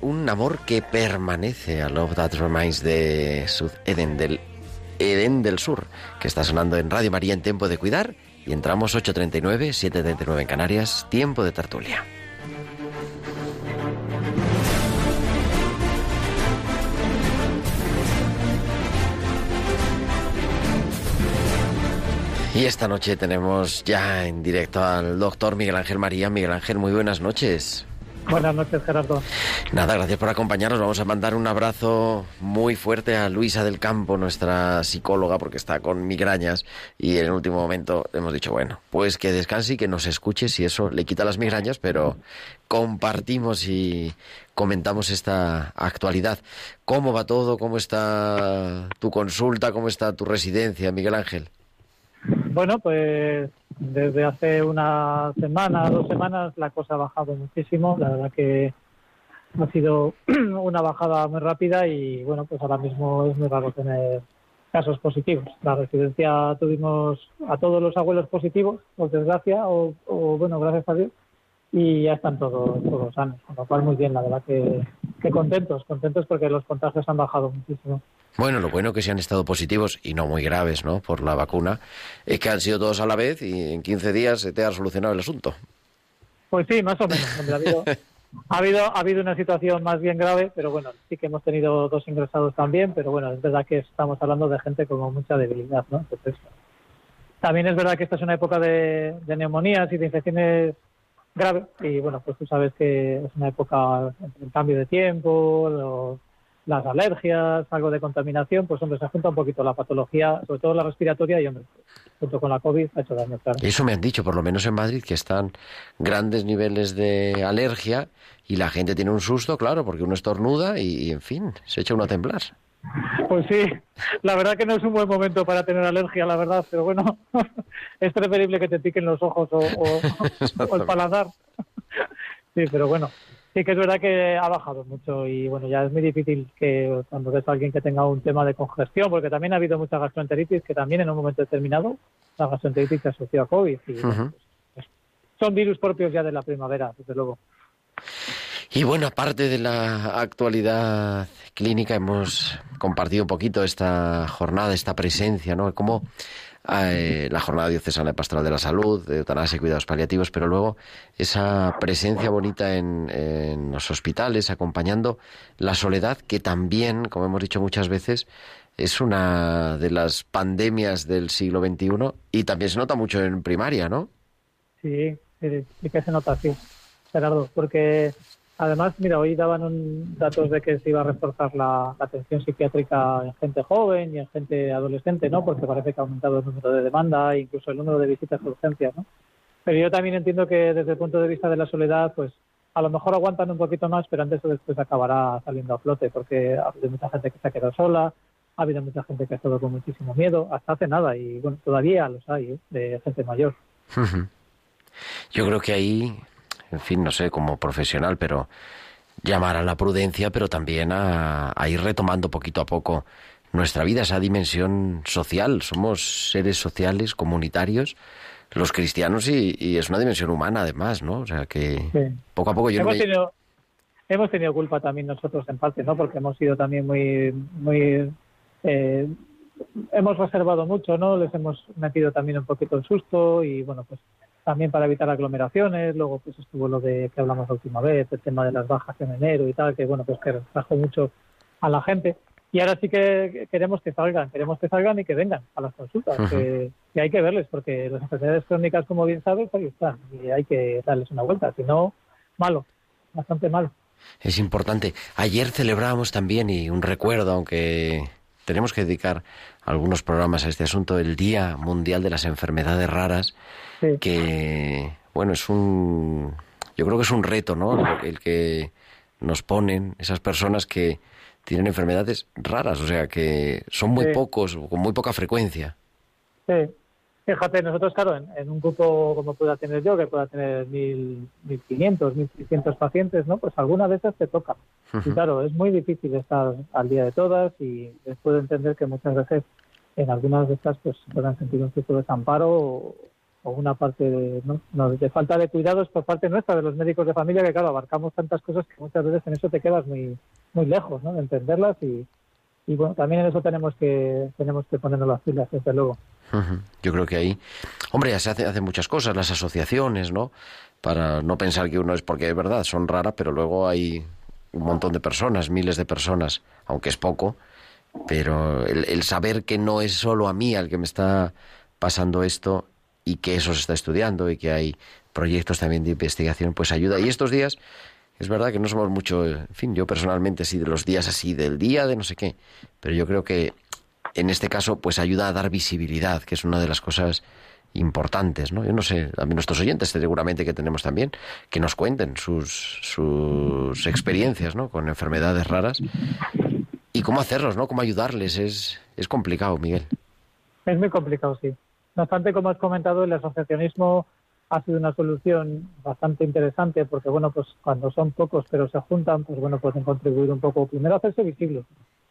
Un, amor que permanece a Love That Remains de Sud Eden del Edén del Sur, que está sonando en Radio María en Tiempo de Cuidar. Y entramos 8.39, 7.39 en Canarias, tiempo de tertulia. Y esta noche tenemos ya en directo al doctor Miguel Ángel María. Miguel Ángel, muy buenas noches. Buenas noches, Gerardo. Nada, gracias por acompañarnos. Vamos a mandar un abrazo muy fuerte a Luisa del Campo, nuestra psicóloga, porque está con migrañas y en el último momento hemos dicho, bueno, pues que descanse y que nos escuche si eso le quita las migrañas, pero compartimos y comentamos esta actualidad. ¿Cómo va todo? ¿Cómo está tu consulta? ¿Cómo está tu residencia, Miguel Ángel? Bueno, pues desde hace una semana, dos semanas, la cosa ha bajado muchísimo. La verdad que ha sido una bajada muy rápida y bueno, pues ahora mismo es muy raro tener casos positivos. La residencia tuvimos a todos los abuelos positivos, por desgracia, o, o, bueno, gracias a Dios, y ya están todos, todos sanos, con lo cual muy bien, la verdad que, que contentos, contentos porque los contagios han bajado muchísimo. Bueno, lo bueno que si han estado positivos y no muy graves, ¿no? Por la vacuna, es que han sido todos a la vez y en 15 días se te ha solucionado el asunto. Pues sí, más o menos. hombre, ha, habido, ha habido ha habido una situación más bien grave, pero bueno, sí que hemos tenido dos ingresados también, pero bueno, es verdad que estamos hablando de gente con mucha debilidad, ¿no? Entonces, también es verdad que esta es una época de, de neumonías y de infecciones graves y bueno, pues tú sabes que es una época el cambio de tiempo, las alergias, algo de contaminación, pues hombre, se junta un poquito la patología, sobre todo la respiratoria y hombre, junto con la COVID ha hecho daño, claro. Eso me han dicho, por lo menos en Madrid, que están grandes niveles de alergia y la gente tiene un susto, claro, porque uno estornuda y, y, en fin, se echa uno a temblar. Pues sí, la verdad que no es un buen momento para tener alergia, la verdad, pero bueno, es preferible que te piquen los ojos o, o- o el paladar. Sí, pero bueno, sí que es verdad que ha bajado mucho y bueno, ya es muy difícil que cuando ves a alguien que tenga un tema de congestión, porque también ha habido mucha gastroenteritis que también en un momento determinado la gastroenteritis se asoció a COVID y Ujú. son virus propios ya de la primavera, desde luego. Y bueno, aparte de la actualidad clínica, hemos compartido un poquito esta jornada, esta presencia, ¿no? Como eh, la jornada diocesana de pastoral de la salud, de eutanasia y cuidados paliativos, pero luego esa presencia bonita en, en los hospitales, acompañando la soledad, que también, como hemos dicho muchas veces, es una de las pandemias del siglo XXI y también se nota mucho en primaria, ¿no? Sí, sí, sí que se nota así, Gerardo, porque además, mira, hoy daban datos de que se iba a reforzar la, atención psiquiátrica en gente joven y en gente adolescente, ¿no? Porque parece que ha aumentado el número de demanda e incluso el número de visitas a urgencias, ¿no? Pero yo también entiendo que desde el punto de vista de la soledad, pues a lo mejor aguantan un poquito más, pero antes o después acabará saliendo a flote, porque ha habido mucha gente que se ha quedado sola, ha habido mucha gente que ha estado con muchísimo miedo, hasta hace nada, y bueno, todavía los hay, ¿eh? de gente mayor. Yo creo que ahí, en fin, no sé, como profesional, pero llamar a la prudencia, pero también a, a ir retomando poquito a poco nuestra vida, esa dimensión social. Somos seres sociales, comunitarios, los cristianos, y, y es una dimensión humana además, ¿no? O sea que Sí. poco a poco yo no hemos, me- tenido, hemos tenido culpa también nosotros en parte, ¿no? Porque hemos sido también muy, muy, eh, hemos reservado mucho, ¿no? Les hemos metido también un poquito el susto y bueno, pues también para evitar aglomeraciones. Luego pues estuvo lo de que hablamos la última vez, el tema de las bajas en enero y tal, que bueno, pues que trajo mucho a la gente. Y ahora sí que queremos que salgan, queremos que salgan y que vengan a las consultas, que, que hay que verles, porque las enfermedades crónicas, como bien sabes, ahí están, y hay que darles una vuelta, si no, malo, bastante malo. Es importante. Ayer celebrábamos también, y un recuerdo, aunque tenemos que dedicar algunos programas a este asunto, el Día Mundial de las Enfermedades Raras, Sí. que, bueno, es un... Yo creo que es un reto, ¿no? El que nos ponen esas personas que tienen enfermedades raras, o sea, que son muy Sí. pocos, con muy poca frecuencia. Sí. Fíjate, nosotros, claro, en, en un grupo como pueda tener yo, que pueda tener mil, 1.500, 1.600 pacientes, ¿no? Pues alguna de esas te toca. Y claro, es muy difícil estar al día de todas y les puedo entender que muchas veces en algunas de estas pues puedan sentir un cierto desamparo o, o una parte de, ¿no? No, de falta de cuidados por parte nuestra, de los médicos de familia, que claro, abarcamos tantas cosas que muchas veces en eso te quedas muy muy lejos, ¿no? De entenderlas y, y bueno, también en eso tenemos que tenemos que ponernos las pilas, desde luego. Yo creo que ahí, hombre, ya se hace- hacen muchas cosas, las asociaciones, ¿no? Para no pensar que uno es porque es verdad, son raras, pero luego hay un montón de personas, miles de personas, aunque es poco, pero el, el saber que no es solo a mí al que me está pasando esto y que eso se está estudiando y que hay proyectos también de investigación, pues ayuda. Y estos días, es verdad que no somos mucho, en fin, yo personalmente sí, de los días así, del día de no sé qué, pero yo creo que en este caso, pues ayuda a dar visibilidad, que es una de las cosas importantes, ¿no? Yo no sé, a nuestros oyentes seguramente que tenemos también, que nos cuenten sus, sus experiencias, ¿no? Con enfermedades raras y cómo hacerlos, ¿no? Cómo ayudarles. Es, es complicado, Miguel. Es muy complicado, sí. No obstante, como has comentado, el asociacionismo ha sido una solución bastante interesante porque, bueno, pues cuando son pocos pero se juntan, pues bueno, pueden contribuir un poco, primero a hacerse visibles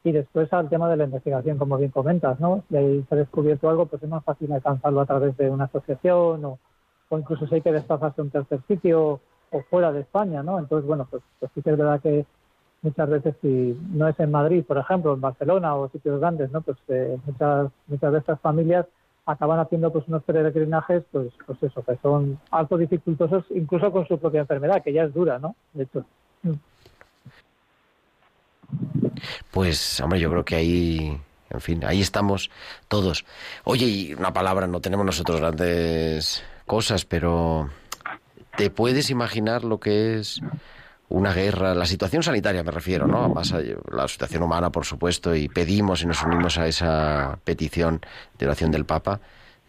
y después al tema de la investigación, como bien comentas, ¿no? Si ahí se ha descubierto algo, pues es más fácil alcanzarlo a través de una asociación o, o incluso si hay que desplazarse a un tercer sitio o fuera de España, ¿no? Entonces, bueno, pues, pues sí que es verdad que muchas veces si no es en Madrid, por ejemplo, en Barcelona o sitios grandes, ¿no? Pues eh, muchas muchas de estas familias acaban haciendo pues unos peregrinajes, pues pues eso, que son algo dificultosos, incluso con su propia enfermedad, que ya es dura, ¿no? De hecho. Pues, hombre, yo creo que ahí, en fin, ahí estamos todos. Oye, y una palabra, no tenemos nosotros grandes cosas, pero ¿te puedes imaginar lo que es una guerra? La situación sanitaria me refiero, ¿no? Más allá- la situación humana, por supuesto, y pedimos y nos unimos a esa petición de oración del Papa,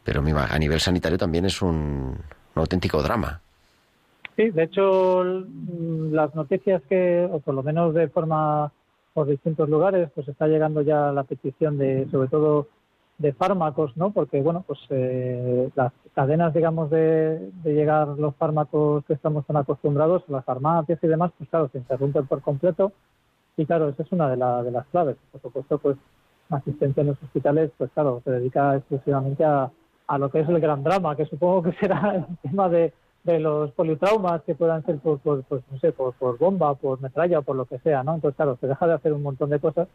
pero a nivel sanitario también es un, un auténtico drama. Sí, de hecho, mm, las noticias que, o por lo menos de forma por distintos lugares, pues está llegando ya la petición de, sobre todo, de fármacos, ¿no? Porque, bueno, pues eh, las cadenas, digamos, de, de llegar los fármacos que estamos tan acostumbrados, las farmacias y demás, pues claro, se interrumpen por completo. Y claro, esa es una de, la- de las claves. Por supuesto, pues asistencia en los hospitales, pues claro, se dedica exclusivamente a, a lo que es el gran drama, que supongo que será el tema de, de los politraumas que puedan ser por, por, pues, no sé, por, por bomba, por metralla o por lo que sea, ¿no? Entonces, claro, se deja de hacer un montón de cosas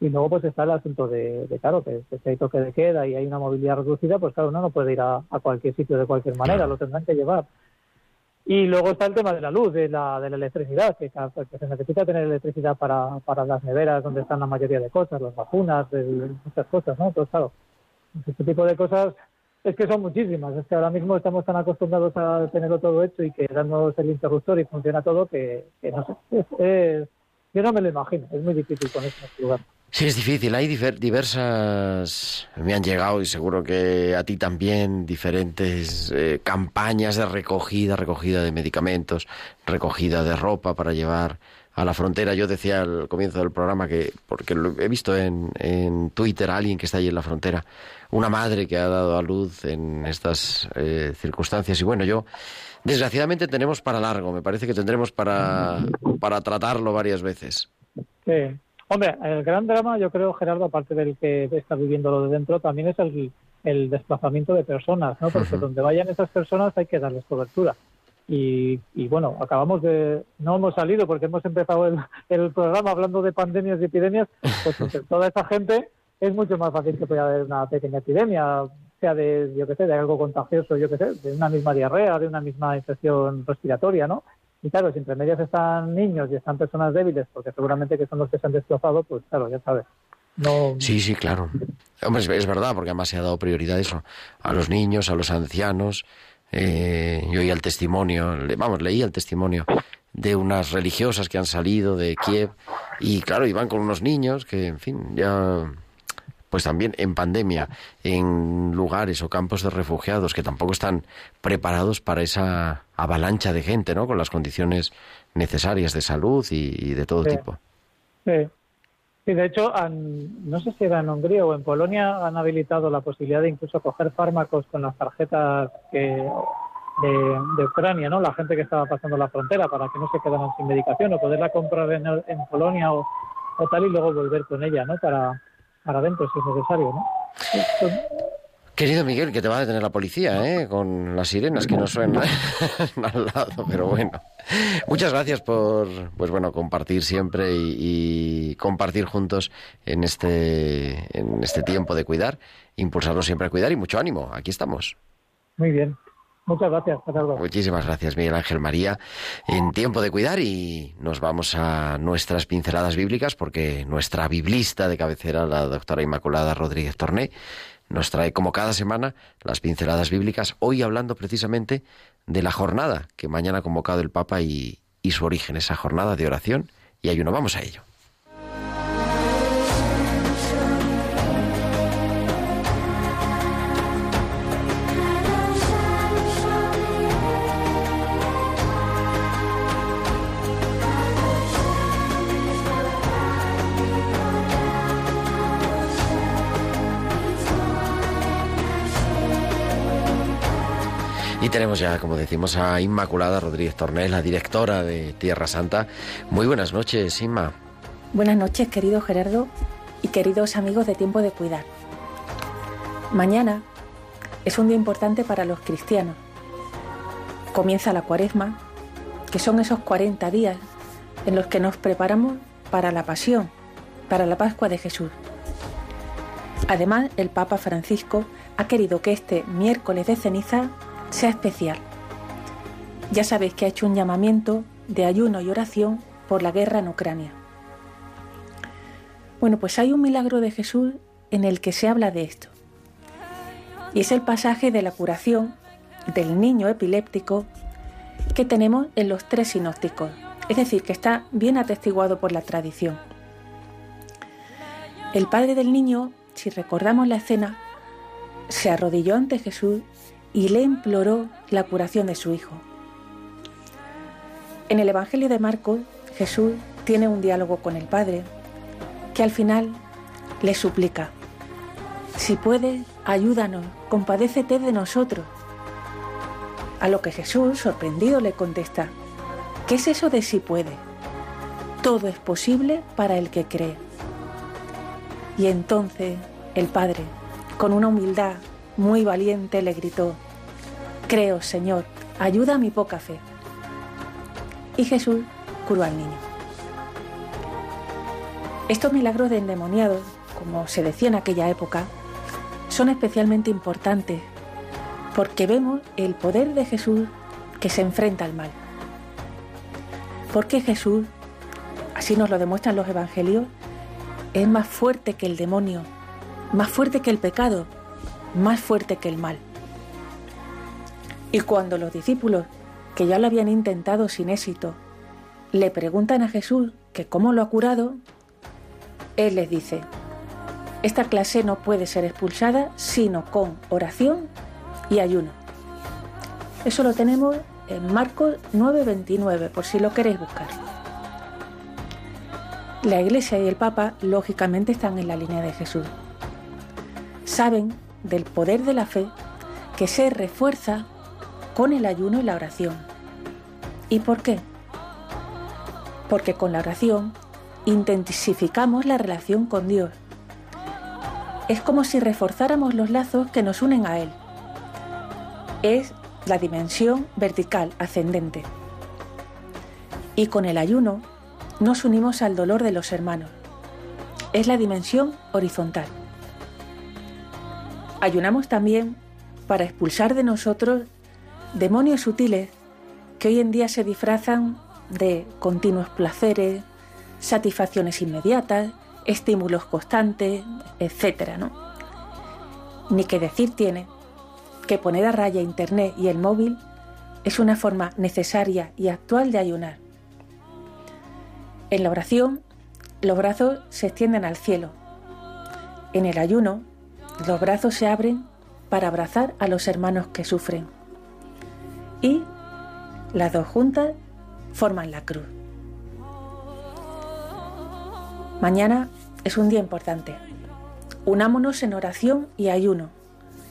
y luego pues está el asunto de, de claro, que, que si hay toque de queda y hay una movilidad reducida, pues claro, uno no puede ir a, a cualquier sitio de cualquier manera, lo tendrán que llevar. Y luego está el tema de la luz, de la, de la electricidad, que, que se necesita tener electricidad para, para las neveras donde están la mayoría de cosas, las vacunas, muchas cosas, ¿no? Entonces, claro, este tipo de cosas es que son muchísimas. Es que ahora mismo estamos tan acostumbrados a tenerlo todo hecho y que damos el interruptor y funciona todo que, que no sé. Es, es- yo no me lo imagino. Es muy difícil en este lugar. Sí, es difícil. Hay diversas, me han llegado y seguro que a ti también, diferentes eh, campañas de recogida, recogida de medicamentos, recogida de ropa para llevar a la frontera. Yo decía al comienzo del programa que, porque lo he visto en, en Twitter a alguien que está allí en la frontera, una madre que ha dado a luz en estas eh, circunstancias. Y bueno, yo, desgraciadamente tenemos para largo, me parece que tendremos para, para tratarlo varias veces. Sí. Hombre, el gran drama, yo creo, Gerardo, aparte del que está viviendo lo de dentro, también es el, el desplazamiento de personas, ¿no? Porque donde vayan esas personas hay que darles cobertura. Y, y bueno, acabamos de. No hemos salido porque hemos empezado el, el programa hablando de pandemias y epidemias, pues entre toda esa gente es mucho más fácil que pueda haber una pequeña epidemia, sea de, yo qué sé, de algo contagioso, yo qué sé, de una misma diarrea, de una misma infección respiratoria, ¿no? Y claro, si entre medias están niños y están personas débiles, porque seguramente que son los que se han desplazado, pues claro, ya sabes. No, Sí, sí, claro. Hombre, es, verdad, porque además se ha dado prioridad eso, a los niños, a los ancianos. Eh, yo oí el testimonio, vamos, leí el testimonio de unas religiosas que han salido de Kiev y claro, iban con unos niños que, en fin, ya pues también en pandemia, en lugares o campos de refugiados que tampoco están preparados para esa avalancha de gente, ¿no? Con las condiciones necesarias de salud y, y de todo Sí. tipo. Sí. Sí, de hecho, han- no sé si era en Hungría o en Polonia, han habilitado la posibilidad de incluso coger fármacos con las tarjetas que, de, de Ucrania, ¿no? La gente que estaba pasando la frontera para que no se quedaran sin medicación o poderla comprar en, en Polonia o, o tal y luego volver con ella, ¿no? Para, para adentro si es necesario, ¿no? Querido Miguel, que te va a detener la policía, ¿eh? Con las sirenas que no suenan al lado, pero bueno. Muchas gracias por, pues bueno, compartir siempre y, y compartir juntos en este, en este tiempo de cuidar, impulsarnos siempre a cuidar y mucho ánimo. Aquí estamos. Muy bien. Muchas gracias. Muchísimas gracias, Miguel Ángel María. En tiempo de cuidar y nos vamos a nuestras pinceladas bíblicas porque nuestra biblista de cabecera, la doctora Inmaculada Rodríguez Torné, nos trae como cada semana las pinceladas bíblicas, hoy hablando precisamente de la jornada que mañana ha convocado el Papa y su origen, esa jornada de oración y ayuno. Vamos a ello. Y tenemos ya, como decimos, a Inmaculada Rodríguez Tornés, la directora de Tierra Santa. Muy buenas noches, Inma. Buenas noches, querido Gerardo y queridos amigos de Tiempo de Cuidar. Mañana es un día importante para los cristianos. Comienza la cuaresma, que son esos 40 días en los que nos preparamos para la pasión, para la Pascua de Jesús. Además, el Papa Francisco ha querido que este miércoles de ceniza sea especial. Ya sabéis que ha hecho un llamamiento de ayuno y oración por la guerra en Ucrania. Bueno, pues hay un milagro de Jesús en el que se habla de esto. Y es el pasaje de la curación del niño epiléptico que tenemos en los tres sinópticos. Es decir, que está bien atestiguado por la tradición. El padre del niño, si recordamos la escena, se arrodilló ante Jesús y le imploró la curación de su hijo. En el Evangelio de Marcos, Jesús tiene un diálogo con el Padre que al final le suplica, si puedes, ayúdanos, compadécete de nosotros. A lo que Jesús, sorprendido, le contesta, ¿qué es eso de si puede? Todo es posible para el que cree. Y entonces el Padre, con una humildad muy valiente, le gritó, Creo, Señor, ayuda a mi poca fe. Y Jesús curó al niño. Estos milagros de endemoniados, como se decía en aquella época, son especialmente importantes porque vemos el poder de Jesús que se enfrenta al mal. Porque Jesús, así nos lo demuestran los evangelios, es más fuerte que el demonio, más fuerte que el pecado, más fuerte que el mal. Y cuando los discípulos, que ya lo habían intentado sin éxito, le preguntan a Jesús que cómo lo ha curado, Él les dice, esta clase no puede ser expulsada sino con oración y ayuno. Eso lo tenemos en Marcos 9:29, por si lo queréis buscar. La Iglesia y el Papa, lógicamente, están en la línea de Jesús. Saben del poder de la fe que se refuerza con el ayuno y la oración. ¿Y por qué? Porque con la oración intensificamos la relación con Dios. Es como si reforzáramos los lazos que nos unen a Él. Es la dimensión vertical, ascendente. Y con el ayuno nos unimos al dolor de los hermanos. Es la dimensión horizontal. Ayunamos también para expulsar de nosotros demonios sutiles que hoy en día se disfrazan de continuos placeres, satisfacciones inmediatas, estímulos constantes, etc. ¿no? Ni que decir tiene que poner a raya Internet y el móvil es una forma necesaria y actual de ayunar. En la oración, los brazos se extienden al cielo. En el ayuno, los brazos se abren para abrazar a los hermanos que sufren. Y las dos juntas forman la cruz. Mañana es un día importante. Unámonos en oración y ayuno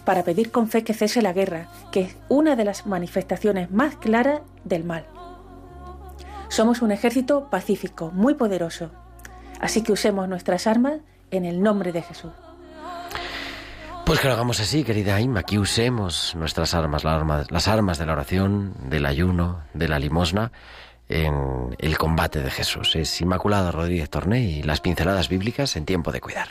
para pedir con fe que cese la guerra, que es una de las manifestaciones más claras del mal. Somos un ejército pacífico, muy poderoso, así que usemos nuestras armas en el nombre de Jesús. Pues que lo hagamos así, querida Inma, que usemos nuestras armas, las armas, las armas de la oración, del ayuno, de la limosna, en el combate de Jesús. Es Inmaculada Rodríguez Torné y las pinceladas bíblicas en tiempo de cuidar.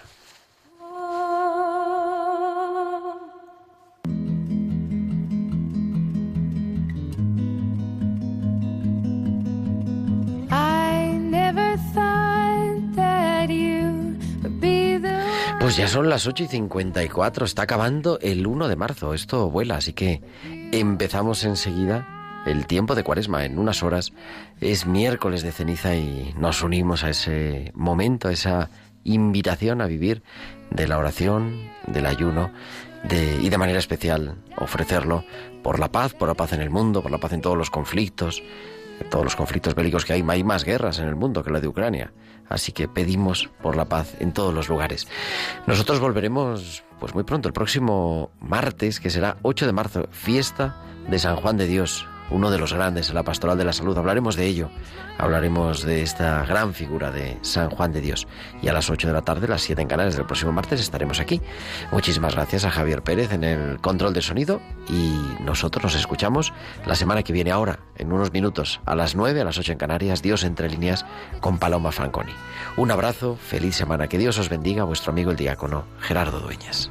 Pues ya son las 8 y 54, está acabando el 1 de marzo, esto vuela, así que empezamos enseguida el tiempo de cuaresma en unas horas. Es miércoles de ceniza y nos unimos a ese momento, a esa invitación a vivir de la oración, del ayuno de, y de manera especial ofrecerlo por la paz, por la paz en el mundo, por la paz en todos los conflictos, todos los conflictos bélicos que hay. Hay más guerras en el mundo que la de Ucrania. Así que pedimos por la paz en todos los lugares. Nosotros volveremos pues muy pronto, el próximo martes, que será 8 de marzo, fiesta de San Juan de Dios, uno de los grandes en la pastoral de la salud. Hablaremos de ello, hablaremos de esta gran figura de San Juan de Dios. Y a las 8 de la tarde, las 7 en Canales del próximo martes, estaremos aquí. Muchísimas gracias a Javier Pérez en el control de sonido y nosotros nos escuchamos la semana que viene ahora, en unos minutos, a las 9, a las 8 en Canarias, Dios entre líneas con Paloma Franconi. Un abrazo, feliz semana, que Dios os bendiga, vuestro amigo el diácono Gerardo Dueñas.